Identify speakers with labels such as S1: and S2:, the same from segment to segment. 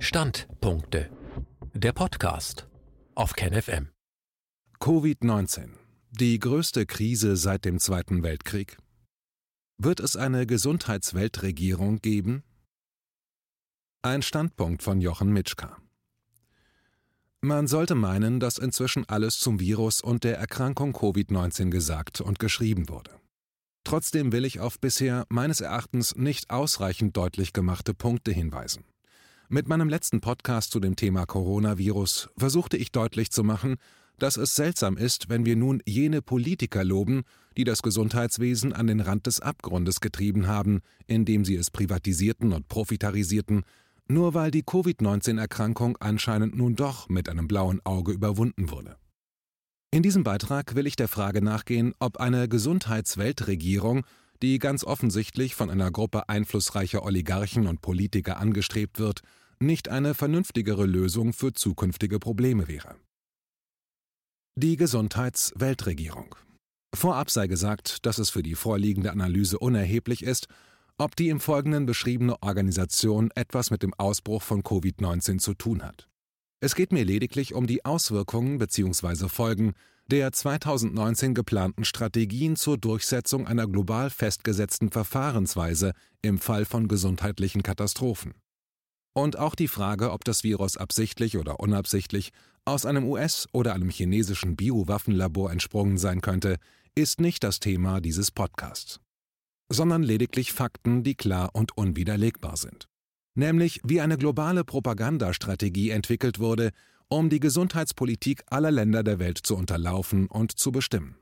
S1: Standpunkte. Der Podcast auf KenFM.
S2: Covid-19. Die größte Krise seit dem Zweiten Weltkrieg? Wird es eine Gesundheitsweltregierung geben? Ein Standpunkt von Jochen Mitschka. Man sollte meinen, dass inzwischen alles zum Virus und der Erkrankung Covid-19 gesagt und geschrieben wurde. Trotzdem will ich auf bisher meines Erachtens nicht ausreichend deutlich gemachte Punkte hinweisen. Mit meinem letzten Podcast zu dem Thema Coronavirus versuchte ich deutlich zu machen, dass es seltsam ist, wenn wir nun jene Politiker loben, die das Gesundheitswesen an den Rand des Abgrundes getrieben haben, indem sie es privatisierten und profitarisierten, nur weil die Covid-19-Erkrankung anscheinend nun doch mit einem blauen Auge überwunden wurde. In diesem Beitrag will ich der Frage nachgehen, ob eine Gesundheitsweltregierung die ganz offensichtlich von einer Gruppe einflussreicher Oligarchen und Politiker angestrebt wird, nicht eine vernünftigere Lösung für zukünftige Probleme wäre. Die Gesundheitsweltregierung. Vorab sei gesagt, dass es für die vorliegende Analyse unerheblich ist, ob die im Folgenden beschriebene Organisation etwas mit dem Ausbruch von Covid-19 zu tun hat. Es geht mir lediglich um die Auswirkungen bzw. Folgen der 2019 geplanten Strategien zur Durchsetzung einer global festgesetzten Verfahrensweise im Fall von gesundheitlichen Katastrophen. Und auch die Frage, ob das Virus absichtlich oder unabsichtlich aus einem US- oder einem chinesischen Biowaffenlabor entsprungen sein könnte, ist nicht das Thema dieses Podcasts, sondern lediglich Fakten, die klar und unwiderlegbar sind. Nämlich wie eine globale Propagandastrategie entwickelt wurde, um die Gesundheitspolitik aller Länder der Welt zu unterlaufen und zu bestimmen.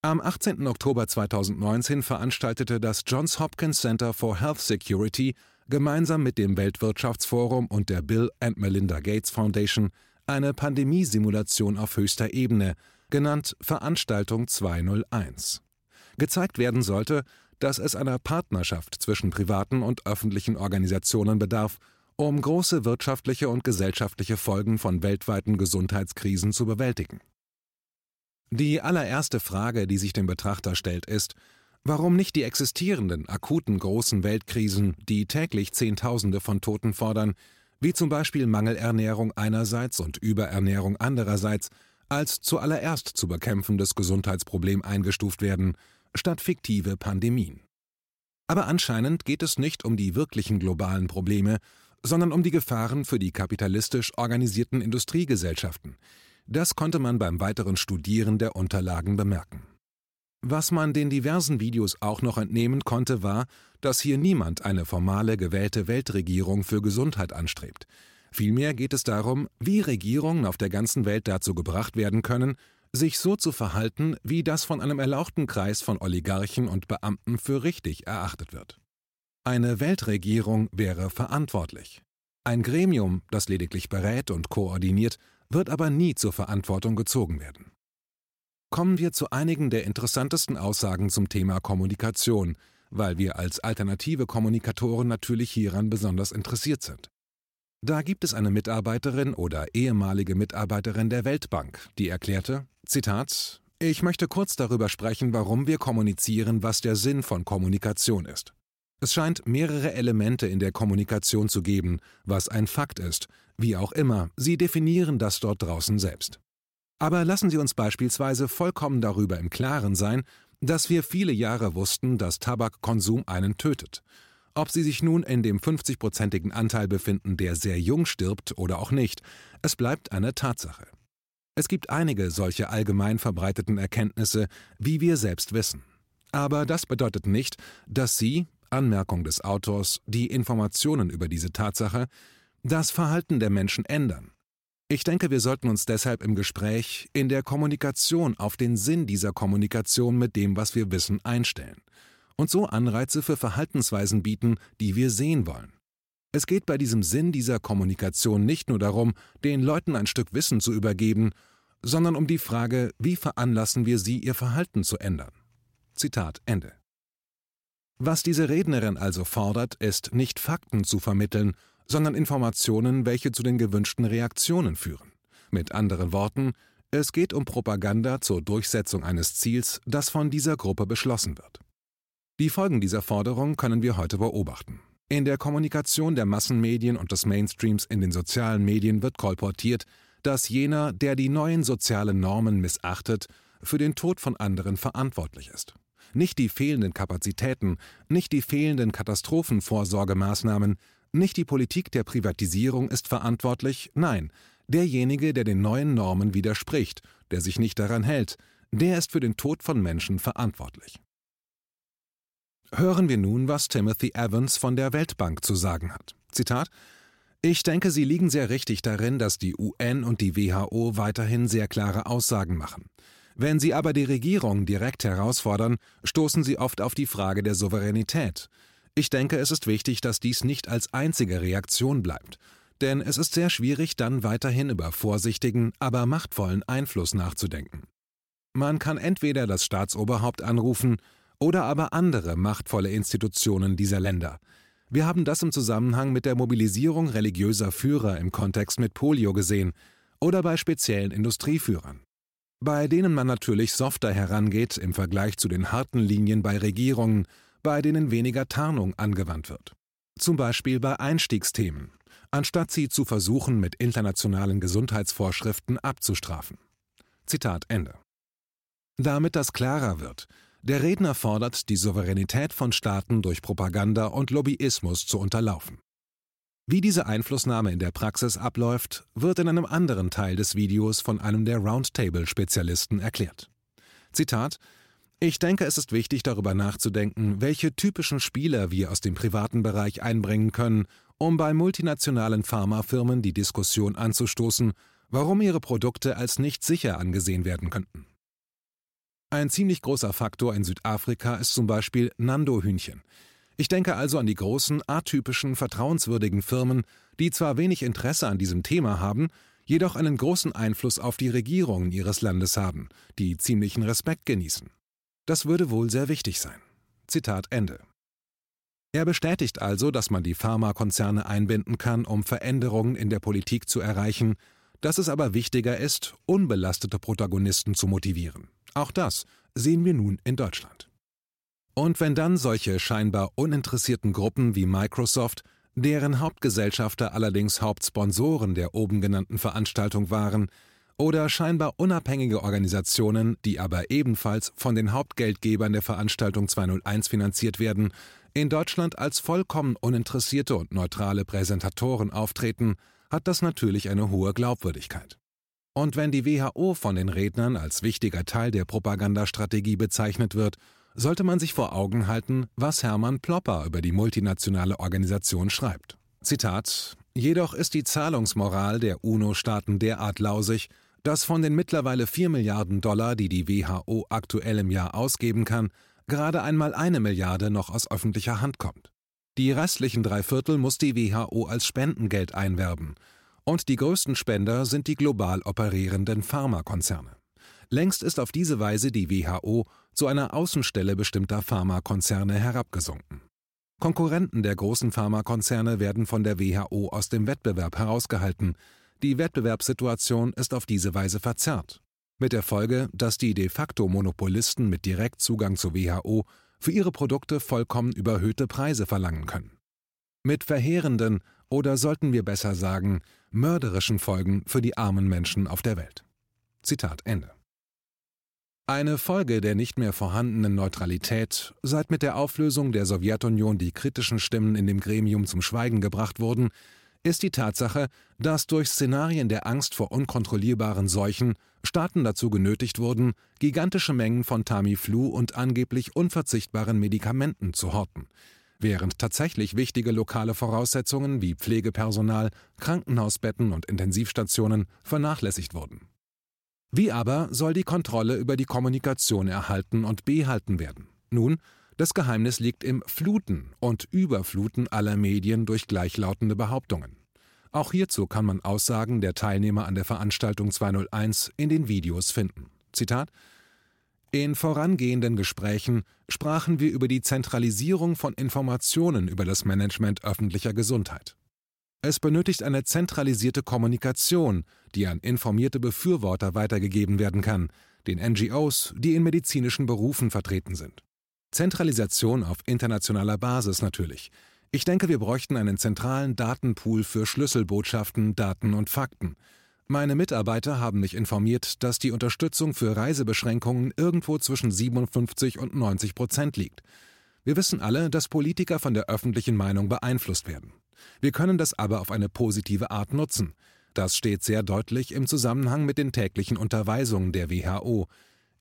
S2: Am 18. Oktober 2019 veranstaltete das Johns Hopkins Center for Health Security gemeinsam mit dem Weltwirtschaftsforum und der Bill and Melinda Gates Foundation eine Pandemiesimulation auf höchster Ebene, genannt Veranstaltung 201. Gezeigt werden sollte, dass es einer Partnerschaft zwischen privaten und öffentlichen Organisationen bedarf, um große wirtschaftliche und gesellschaftliche Folgen von weltweiten Gesundheitskrisen zu bewältigen. Die allererste Frage, die sich dem Betrachter stellt, ist, warum nicht die existierenden akuten großen Weltkrisen, die täglich Zehntausende von Toten fordern, wie zum Beispiel Mangelernährung einerseits und Überernährung andererseits, als zuallererst zu bekämpfendes Gesundheitsproblem eingestuft werden, statt fiktive Pandemien. Aber anscheinend geht es nicht um die wirklichen globalen Probleme, sondern um die Gefahren für die kapitalistisch organisierten Industriegesellschaften. Das konnte man beim weiteren Studieren der Unterlagen bemerken. Was man den diversen Videos auch noch entnehmen konnte, war, dass hier niemand eine formale gewählte Weltregierung für Gesundheit anstrebt. Vielmehr geht es darum, wie Regierungen auf der ganzen Welt dazu gebracht werden können, sich so zu verhalten, wie das von einem erlauchten Kreis von Oligarchen und Beamten für richtig erachtet wird. Eine Weltregierung wäre verantwortlich. Ein Gremium, das lediglich berät und koordiniert, wird aber nie zur Verantwortung gezogen werden. Kommen wir zu einigen der interessantesten Aussagen zum Thema Kommunikation, weil wir als alternative Kommunikatoren natürlich hieran besonders interessiert sind. Da gibt es eine Mitarbeiterin oder ehemalige Mitarbeiterin der Weltbank, die erklärte, Zitat, ich möchte kurz darüber sprechen, warum wir kommunizieren, was der Sinn von Kommunikation ist. Es scheint mehrere Elemente in der Kommunikation zu geben, was ein Fakt ist, wie auch immer, Sie definieren das dort draußen selbst. Aber lassen Sie uns beispielsweise vollkommen darüber im Klaren sein, dass wir viele Jahre wussten, dass Tabakkonsum einen tötet. Ob Sie sich nun in dem 50-prozentigen Anteil befinden, der sehr jung stirbt oder auch nicht, es bleibt eine Tatsache. Es gibt einige solche allgemein verbreiteten Erkenntnisse, wie wir selbst wissen. Aber das bedeutet nicht, dass Sie, Anmerkung des Autors, die Informationen über diese Tatsache, das Verhalten der Menschen ändern. Ich denke, wir sollten uns deshalb im Gespräch, in der Kommunikation auf den Sinn dieser Kommunikation mit dem, was wir wissen, einstellen und so Anreize für Verhaltensweisen bieten, die wir sehen wollen. Es geht bei diesem Sinn dieser Kommunikation nicht nur darum, den Leuten ein Stück Wissen zu übergeben, sondern um die Frage, wie veranlassen wir sie, ihr Verhalten zu ändern. Zitat Ende. Was diese Rednerin also fordert, ist nicht Fakten zu vermitteln, sondern Informationen, welche zu den gewünschten Reaktionen führen. Mit anderen Worten, es geht um Propaganda zur Durchsetzung eines Ziels, das von dieser Gruppe beschlossen wird. Die Folgen dieser Forderung können wir heute beobachten. In der Kommunikation der Massenmedien und des Mainstreams in den sozialen Medien wird kolportiert, dass jener, der die neuen sozialen Normen missachtet, für den Tod von anderen verantwortlich ist. Nicht die fehlenden Kapazitäten, nicht die fehlenden Katastrophenvorsorgemaßnahmen, nicht die Politik der Privatisierung ist verantwortlich, nein, derjenige, der den neuen Normen widerspricht, der sich nicht daran hält, der ist für den Tod von Menschen verantwortlich. Hören wir nun, was Timothy Evans von der Weltbank zu sagen hat. Zitat Ich denke, Sie liegen sehr richtig darin, dass die UN und die WHO weiterhin sehr klare Aussagen machen. Wenn Sie aber die Regierung direkt herausfordern, stoßen Sie oft auf die Frage der Souveränität. Ich denke, es ist wichtig, dass dies nicht als einzige Reaktion bleibt, denn es ist sehr schwierig, dann weiterhin über vorsichtigen, aber machtvollen Einfluss nachzudenken. Man kann entweder das Staatsoberhaupt anrufen oder aber andere machtvolle Institutionen dieser Länder. Wir haben das im Zusammenhang mit der Mobilisierung religiöser Führer im Kontext mit Polio gesehen oder bei speziellen Industrieführern, bei denen man natürlich softer herangeht im Vergleich zu den harten Linien bei Regierungen, bei denen weniger Tarnung angewandt wird. Zum Beispiel bei Einstiegsthemen, anstatt sie zu versuchen, mit internationalen Gesundheitsvorschriften abzustrafen. Zitat Ende. Damit das klarer wird, der Redner fordert, die Souveränität von Staaten durch Propaganda und Lobbyismus zu unterlaufen. Wie diese Einflussnahme in der Praxis abläuft, wird in einem anderen Teil des Videos von einem der Roundtable-Spezialisten erklärt. Zitat Ich denke, es ist wichtig, darüber nachzudenken, welche typischen Spieler wir aus dem privaten Bereich einbringen können, um bei multinationalen Pharmafirmen die Diskussion anzustoßen, warum ihre Produkte als nicht sicher angesehen werden könnten. Ein ziemlich großer Faktor in Südafrika ist zum Beispiel Nando-Hühnchen. Ich denke also an die großen, atypischen, vertrauenswürdigen Firmen, die zwar wenig Interesse an diesem Thema haben, jedoch einen großen Einfluss auf die Regierungen ihres Landes haben, die ziemlichen Respekt genießen. Das würde wohl sehr wichtig sein. Zitat Ende. Er bestätigt also, dass man die Pharmakonzerne einbinden kann, um Veränderungen in der Politik zu erreichen, dass es aber wichtiger ist, unbelastete Protagonisten zu motivieren. Auch das sehen wir nun in Deutschland. Und wenn dann solche scheinbar uninteressierten Gruppen wie Microsoft, deren Hauptgesellschafter allerdings Hauptsponsoren der oben genannten Veranstaltung waren, oder scheinbar unabhängige Organisationen, die aber ebenfalls von den Hauptgeldgebern der Veranstaltung 201 finanziert werden, in Deutschland als vollkommen uninteressierte und neutrale Präsentatoren auftreten, hat das natürlich eine hohe Glaubwürdigkeit. Und wenn die WHO von den Rednern als wichtiger Teil der Propagandastrategie bezeichnet wird, sollte man sich vor Augen halten, was Hermann Plopper über die multinationale Organisation schreibt. Zitat Jedoch ist die Zahlungsmoral der UNO-Staaten derart lausig, dass von den mittlerweile 4 Milliarden Dollar, die die WHO aktuell im Jahr ausgeben kann, gerade einmal eine Milliarde noch aus öffentlicher Hand kommt. Die restlichen drei Viertel muss die WHO als Spendengeld einwerben, und die größten Spender sind die global operierenden Pharmakonzerne. Längst ist auf diese Weise die WHO zu einer Außenstelle bestimmter Pharmakonzerne herabgesunken. Konkurrenten der großen Pharmakonzerne werden von der WHO aus dem Wettbewerb herausgehalten. Die Wettbewerbssituation ist auf diese Weise verzerrt. Mit der Folge, dass die de facto Monopolisten mit Direktzugang zur WHO für ihre Produkte vollkommen überhöhte Preise verlangen können. Mit verheerenden, oder sollten wir besser sagen, mörderischen Folgen für die armen Menschen auf der Welt. Zitat Ende. Eine Folge der nicht mehr vorhandenen Neutralität, seit mit der Auflösung der Sowjetunion die kritischen Stimmen in dem Gremium zum Schweigen gebracht wurden, ist die Tatsache, dass durch Szenarien der Angst vor unkontrollierbaren Seuchen Staaten dazu genötigt wurden, gigantische Mengen von Tamiflu und angeblich unverzichtbaren Medikamenten zu horten, während tatsächlich wichtige lokale Voraussetzungen wie Pflegepersonal, Krankenhausbetten und Intensivstationen vernachlässigt wurden. Wie aber soll die Kontrolle über die Kommunikation erhalten und behalten werden? Nun, das Geheimnis liegt im Fluten und Überfluten aller Medien durch gleichlautende Behauptungen. Auch hierzu kann man Aussagen der Teilnehmer an der Veranstaltung 201 in den Videos finden. Zitat in vorangehenden Gesprächen sprachen wir über die Zentralisierung von Informationen über das Management öffentlicher Gesundheit. Es benötigt eine zentralisierte Kommunikation, die an informierte Befürworter weitergegeben werden kann, den NGOs, die in medizinischen Berufen vertreten sind. Zentralisation auf internationaler Basis natürlich, Ich denke, wir bräuchten einen zentralen Datenpool für Schlüsselbotschaften, Daten und Fakten. Meine Mitarbeiter haben mich informiert, dass die Unterstützung für Reisebeschränkungen irgendwo zwischen 57 und 90 Prozent liegt. Wir wissen alle, dass Politiker von der öffentlichen Meinung beeinflusst werden. Wir können das aber auf eine positive Art nutzen. Das steht sehr deutlich im Zusammenhang mit den täglichen Unterweisungen der WHO.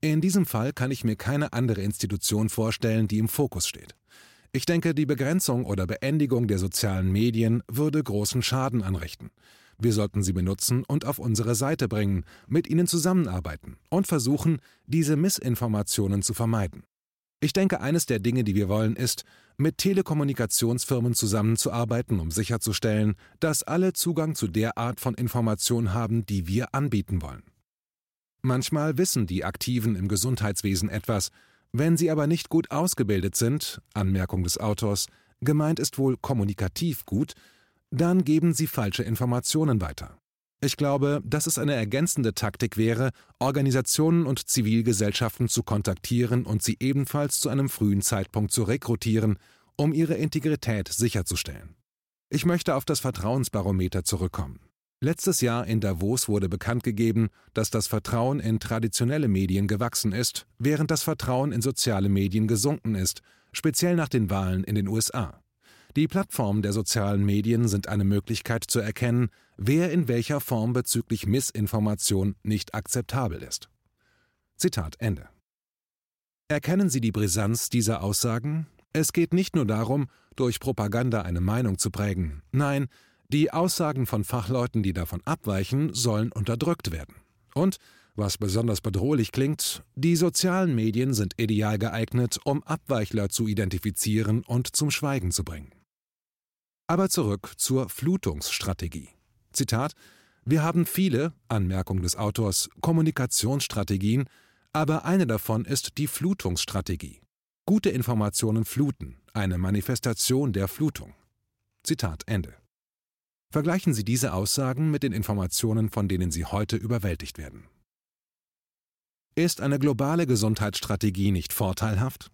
S2: In diesem Fall kann ich mir keine andere Institution vorstellen, die im Fokus steht. Ich denke, die Begrenzung oder Beendigung der sozialen Medien würde großen Schaden anrichten. Wir sollten sie benutzen und auf unsere Seite bringen, mit ihnen zusammenarbeiten und versuchen, diese Missinformationen zu vermeiden. Ich denke, eines der Dinge, die wir wollen, ist, mit Telekommunikationsfirmen zusammenzuarbeiten, um sicherzustellen, dass alle Zugang zu der Art von Information haben, die wir anbieten wollen. Manchmal wissen die Aktiven im Gesundheitswesen etwas, wenn sie aber nicht gut ausgebildet sind, Anmerkung des Autors, gemeint ist wohl kommunikativ gut, dann geben sie falsche Informationen weiter. Ich glaube, dass es eine ergänzende Taktik wäre, Organisationen und Zivilgesellschaften zu kontaktieren und sie ebenfalls zu einem frühen Zeitpunkt zu rekrutieren, um ihre Integrität sicherzustellen. Ich möchte auf das Vertrauensbarometer zurückkommen. Letztes Jahr in Davos wurde bekannt gegeben, dass das Vertrauen in traditionelle Medien gewachsen ist, während das Vertrauen in soziale Medien gesunken ist, speziell nach den Wahlen in den USA. Die Plattformen der sozialen Medien sind eine Möglichkeit zu erkennen, wer in welcher Form bezüglich Missinformation nicht akzeptabel ist. Zitat Ende. Erkennen Sie die Brisanz dieser Aussagen? Es geht nicht nur darum, durch Propaganda eine Meinung zu prägen. Nein, die Aussagen von Fachleuten, die davon abweichen, sollen unterdrückt werden. Und, was besonders bedrohlich klingt, die sozialen Medien sind ideal geeignet, um Abweichler zu identifizieren und zum Schweigen zu bringen. Aber zurück zur Flutungsstrategie. Zitat Wir haben viele, Anmerkung des Autors, Kommunikationsstrategien, aber eine davon ist die Flutungsstrategie. Gute Informationen fluten, eine Manifestation der Flutung. Zitat Ende. Vergleichen Sie diese Aussagen mit den Informationen, von denen Sie heute überwältigt werden. Ist eine globale Gesundheitsstrategie nicht vorteilhaft?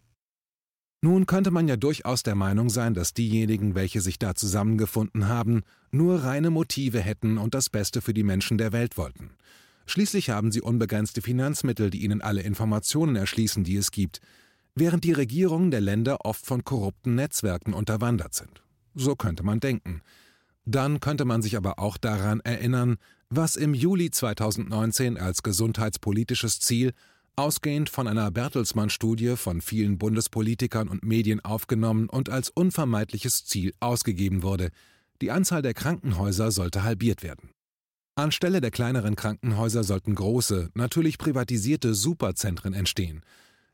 S2: Nun könnte man ja durchaus der Meinung sein, dass diejenigen, welche sich da zusammengefunden haben, nur reine Motive hätten und das Beste für die Menschen der Welt wollten. Schließlich haben sie unbegrenzte Finanzmittel, die ihnen alle Informationen erschließen, die es gibt, während die Regierungen der Länder oft von korrupten Netzwerken unterwandert sind. So könnte man denken. Dann könnte man sich aber auch daran erinnern, was im Juli 2019 als gesundheitspolitisches Ziel ausgehend von einer Bertelsmann-Studie von vielen Bundespolitikern und Medien aufgenommen und als unvermeidliches Ziel ausgegeben wurde. Die Anzahl der Krankenhäuser sollte halbiert werden. Anstelle der kleineren Krankenhäuser sollten große, natürlich privatisierte Superzentren entstehen.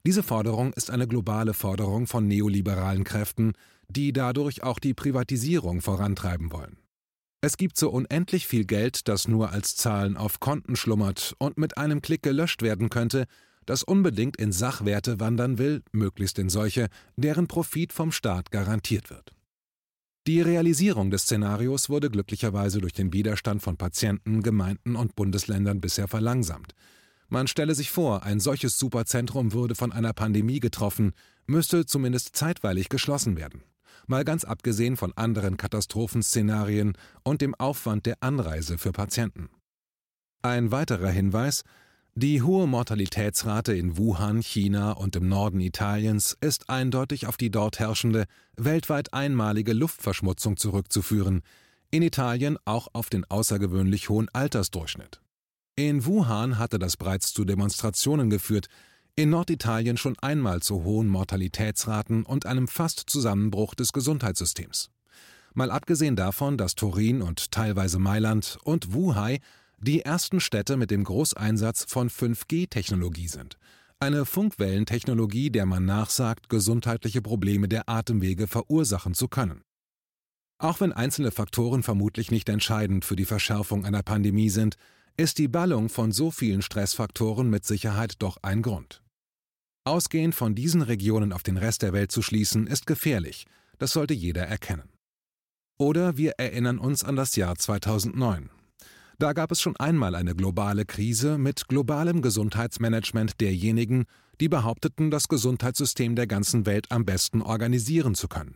S2: Diese Forderung ist eine globale Forderung von neoliberalen Kräften, die dadurch auch die Privatisierung vorantreiben wollen. Es gibt so unendlich viel Geld, das nur als Zahlen auf Konten schlummert und mit einem Klick gelöscht werden könnte, das unbedingt in Sachwerte wandern will, möglichst in solche, deren Profit vom Staat garantiert wird. Die Realisierung des Szenarios wurde glücklicherweise durch den Widerstand von Patienten, Gemeinden und Bundesländern bisher verlangsamt. Man stelle sich vor, ein solches Superzentrum würde von einer Pandemie getroffen, müsste zumindest zeitweilig geschlossen werden. Mal ganz abgesehen von anderen Katastrophenszenarien und dem Aufwand der Anreise für Patienten. Ein weiterer Hinweis, die hohe Mortalitätsrate in Wuhan, China und im Norden Italiens ist eindeutig auf die dort herrschende, weltweit einmalige Luftverschmutzung zurückzuführen, in Italien auch auf den außergewöhnlich hohen Altersdurchschnitt. In Wuhan hatte das bereits zu Demonstrationen geführt, in Norditalien schon einmal zu hohen Mortalitätsraten und einem fast Zusammenbruch des Gesundheitssystems. Mal abgesehen davon, dass Turin und teilweise Mailand und Wuhan die ersten Städte mit dem Großeinsatz von 5G-Technologie sind. Eine Funkwellentechnologie, der man nachsagt, gesundheitliche Probleme der Atemwege verursachen zu können. Auch wenn einzelne Faktoren vermutlich nicht entscheidend für die Verschärfung einer Pandemie sind, ist die Ballung von so vielen Stressfaktoren mit Sicherheit doch ein Grund. Ausgehend von diesen Regionen auf den Rest der Welt zu schließen, ist gefährlich, das sollte jeder erkennen. Oder wir erinnern uns an das Jahr 2009. Da gab es schon einmal eine globale Krise mit globalem Gesundheitsmanagement derjenigen, die behaupteten, das Gesundheitssystem der ganzen Welt am besten organisieren zu können.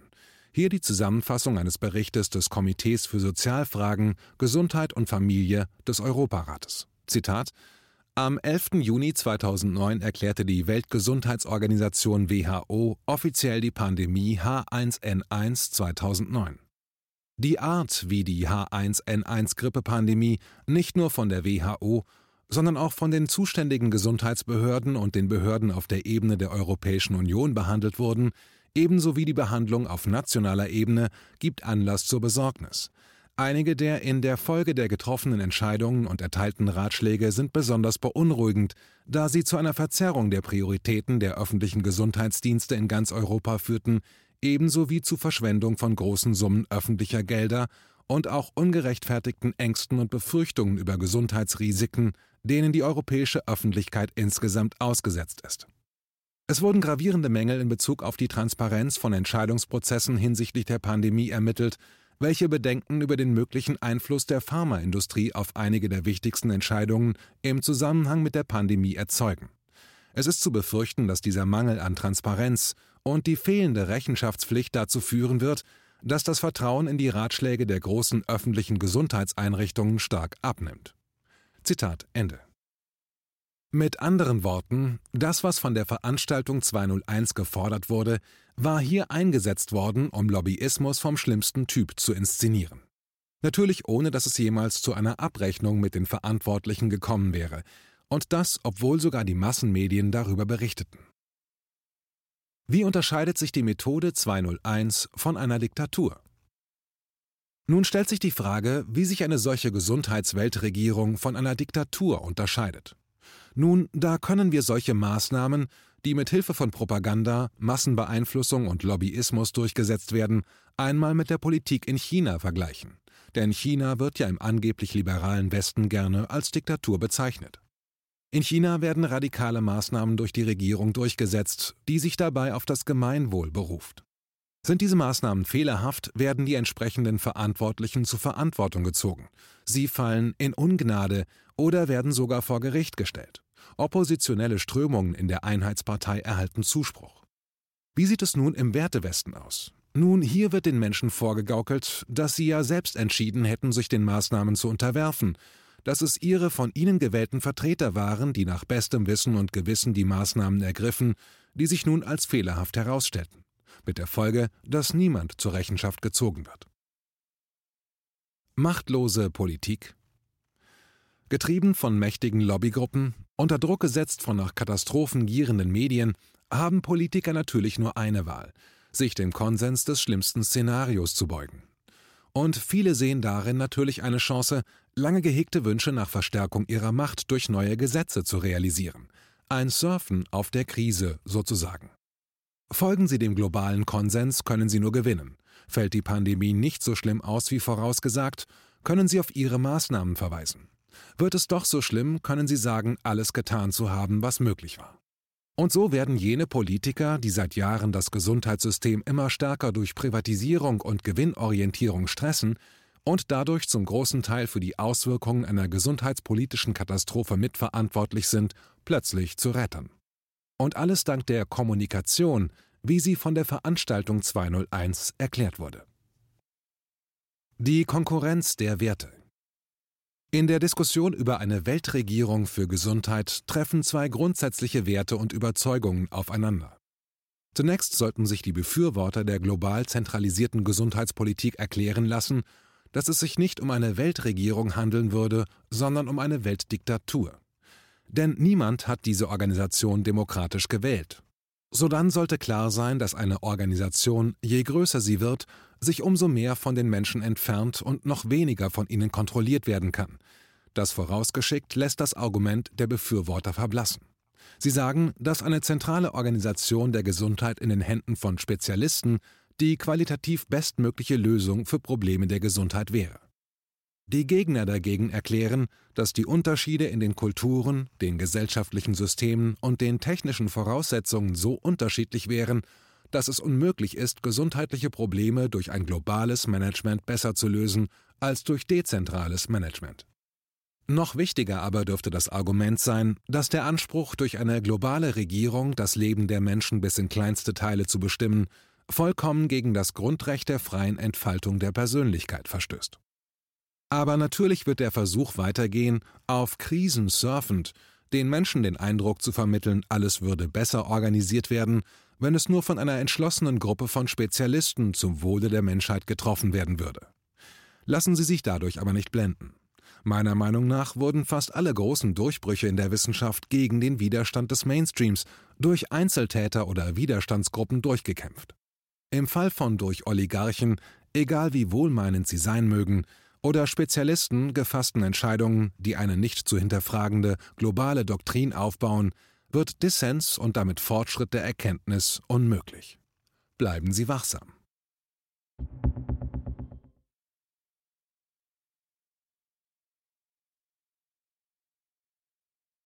S2: Hier die Zusammenfassung eines Berichtes des Komitees für Sozialfragen, Gesundheit und Familie des Europarates. Zitat Am 11. Juni 2009 erklärte die Weltgesundheitsorganisation WHO offiziell die Pandemie H1N1 2009. Die Art, wie die H1N1-Grippepandemie nicht nur von der WHO, sondern auch von den zuständigen Gesundheitsbehörden und den Behörden auf der Ebene der Europäischen Union behandelt wurden, ebenso wie die Behandlung auf nationaler Ebene, gibt Anlass zur Besorgnis. Einige der in der Folge der getroffenen Entscheidungen und erteilten Ratschläge sind besonders beunruhigend, da sie zu einer Verzerrung der Prioritäten der öffentlichen Gesundheitsdienste in ganz Europa führten, ebenso wie zu Verschwendung von großen Summen öffentlicher Gelder und auch ungerechtfertigten Ängsten und Befürchtungen über Gesundheitsrisiken, denen die europäische Öffentlichkeit insgesamt ausgesetzt ist. Es wurden gravierende Mängel in Bezug auf die Transparenz von Entscheidungsprozessen hinsichtlich der Pandemie ermittelt, welche Bedenken über den möglichen Einfluss der Pharmaindustrie auf einige der wichtigsten Entscheidungen im Zusammenhang mit der Pandemie erzeugen. Es ist zu befürchten, dass dieser Mangel an Transparenz und die fehlende Rechenschaftspflicht dazu führen wird, dass das Vertrauen in die Ratschläge der großen öffentlichen Gesundheitseinrichtungen stark abnimmt. Zitat Ende. Mit anderen Worten, das, was von der Veranstaltung 201 gefordert wurde, war hier eingesetzt worden, um Lobbyismus vom schlimmsten Typ zu inszenieren. Natürlich ohne, dass es jemals zu einer Abrechnung mit den Verantwortlichen gekommen wäre, und das, obwohl sogar die Massenmedien darüber berichteten. Wie unterscheidet sich die Methode 201 von einer Diktatur? Nun stellt sich die Frage, wie sich eine solche Gesundheitsweltregierung von einer Diktatur unterscheidet. Nun, da können wir solche Maßnahmen, die mit Hilfe von Propaganda, Massenbeeinflussung und Lobbyismus durchgesetzt werden, einmal mit der Politik in China vergleichen. Denn China wird ja im angeblich liberalen Westen gerne als Diktatur bezeichnet. In China werden radikale Maßnahmen durch die Regierung durchgesetzt, die sich dabei auf das Gemeinwohl beruft. Sind diese Maßnahmen fehlerhaft, werden die entsprechenden Verantwortlichen zur Verantwortung gezogen. Sie fallen in Ungnade oder werden sogar vor Gericht gestellt. Oppositionelle Strömungen in der Einheitspartei erhalten Zuspruch. Wie sieht es nun im Wertewesten aus? Nun, hier wird den Menschen vorgegaukelt, dass sie ja selbst entschieden hätten, sich den Maßnahmen zu unterwerfen, dass es ihre von ihnen gewählten Vertreter waren, die nach bestem Wissen und Gewissen die Maßnahmen ergriffen, die sich nun als fehlerhaft herausstellten, mit der Folge, dass niemand zur Rechenschaft gezogen wird. Machtlose Politik Getrieben von mächtigen Lobbygruppen, unter Druck gesetzt von nach Katastrophen gierenden Medien, haben Politiker natürlich nur eine Wahl, sich dem Konsens des schlimmsten Szenarios zu beugen. Und viele sehen darin natürlich eine Chance, lange gehegte Wünsche nach Verstärkung ihrer Macht durch neue Gesetze zu realisieren. Ein Surfen auf der Krise sozusagen. Folgen Sie dem globalen Konsens, können Sie nur gewinnen. Fällt die Pandemie nicht so schlimm aus wie vorausgesagt, können Sie auf Ihre Maßnahmen verweisen. Wird es doch so schlimm, können Sie sagen, alles getan zu haben, was möglich war. Und so werden jene Politiker, die seit Jahren das Gesundheitssystem immer stärker durch Privatisierung und Gewinnorientierung stressen und dadurch zum großen Teil für die Auswirkungen einer gesundheitspolitischen Katastrophe mitverantwortlich sind, plötzlich zu retten. Und alles dank der Kommunikation, wie sie von der Veranstaltung 201 erklärt wurde. Die Konkurrenz der Werte in der Diskussion über eine Weltregierung für Gesundheit treffen zwei grundsätzliche Werte und Überzeugungen aufeinander. Zunächst sollten sich die Befürworter der global zentralisierten Gesundheitspolitik erklären lassen, dass es sich nicht um eine Weltregierung handeln würde, sondern um eine Weltdiktatur. Denn niemand hat diese Organisation demokratisch gewählt. Sodann sollte klar sein, dass eine Organisation, je größer sie wird, sich umso mehr von den Menschen entfernt und noch weniger von ihnen kontrolliert werden kann. Das vorausgeschickt lässt das Argument der Befürworter verblassen. Sie sagen, dass eine zentrale Organisation der Gesundheit in den Händen von Spezialisten die qualitativ bestmögliche Lösung für Probleme der Gesundheit wäre. Die Gegner dagegen erklären, dass die Unterschiede in den Kulturen, den gesellschaftlichen Systemen und den technischen Voraussetzungen so unterschiedlich wären, dass es unmöglich ist, gesundheitliche Probleme durch ein globales Management besser zu lösen als durch dezentrales Management. Noch wichtiger aber dürfte das Argument sein, dass der Anspruch, durch eine globale Regierung das Leben der Menschen bis in kleinste Teile zu bestimmen, vollkommen gegen das Grundrecht der freien Entfaltung der Persönlichkeit verstößt. Aber natürlich wird der Versuch weitergehen, auf Krisen surfend, den Menschen den Eindruck zu vermitteln, alles würde besser organisiert werden, wenn es nur von einer entschlossenen Gruppe von Spezialisten zum Wohle der Menschheit getroffen werden würde. Lassen Sie sich dadurch aber nicht blenden. Meiner Meinung nach wurden fast alle großen Durchbrüche in der Wissenschaft gegen den Widerstand des Mainstreams durch Einzeltäter oder Widerstandsgruppen durchgekämpft. Im Fall von durch Oligarchen, egal wie wohlmeinend sie sein mögen, oder Spezialisten gefassten Entscheidungen, die eine nicht zu hinterfragende globale Doktrin aufbauen, wird Dissens und damit Fortschritt der Erkenntnis unmöglich. Bleiben Sie wachsam.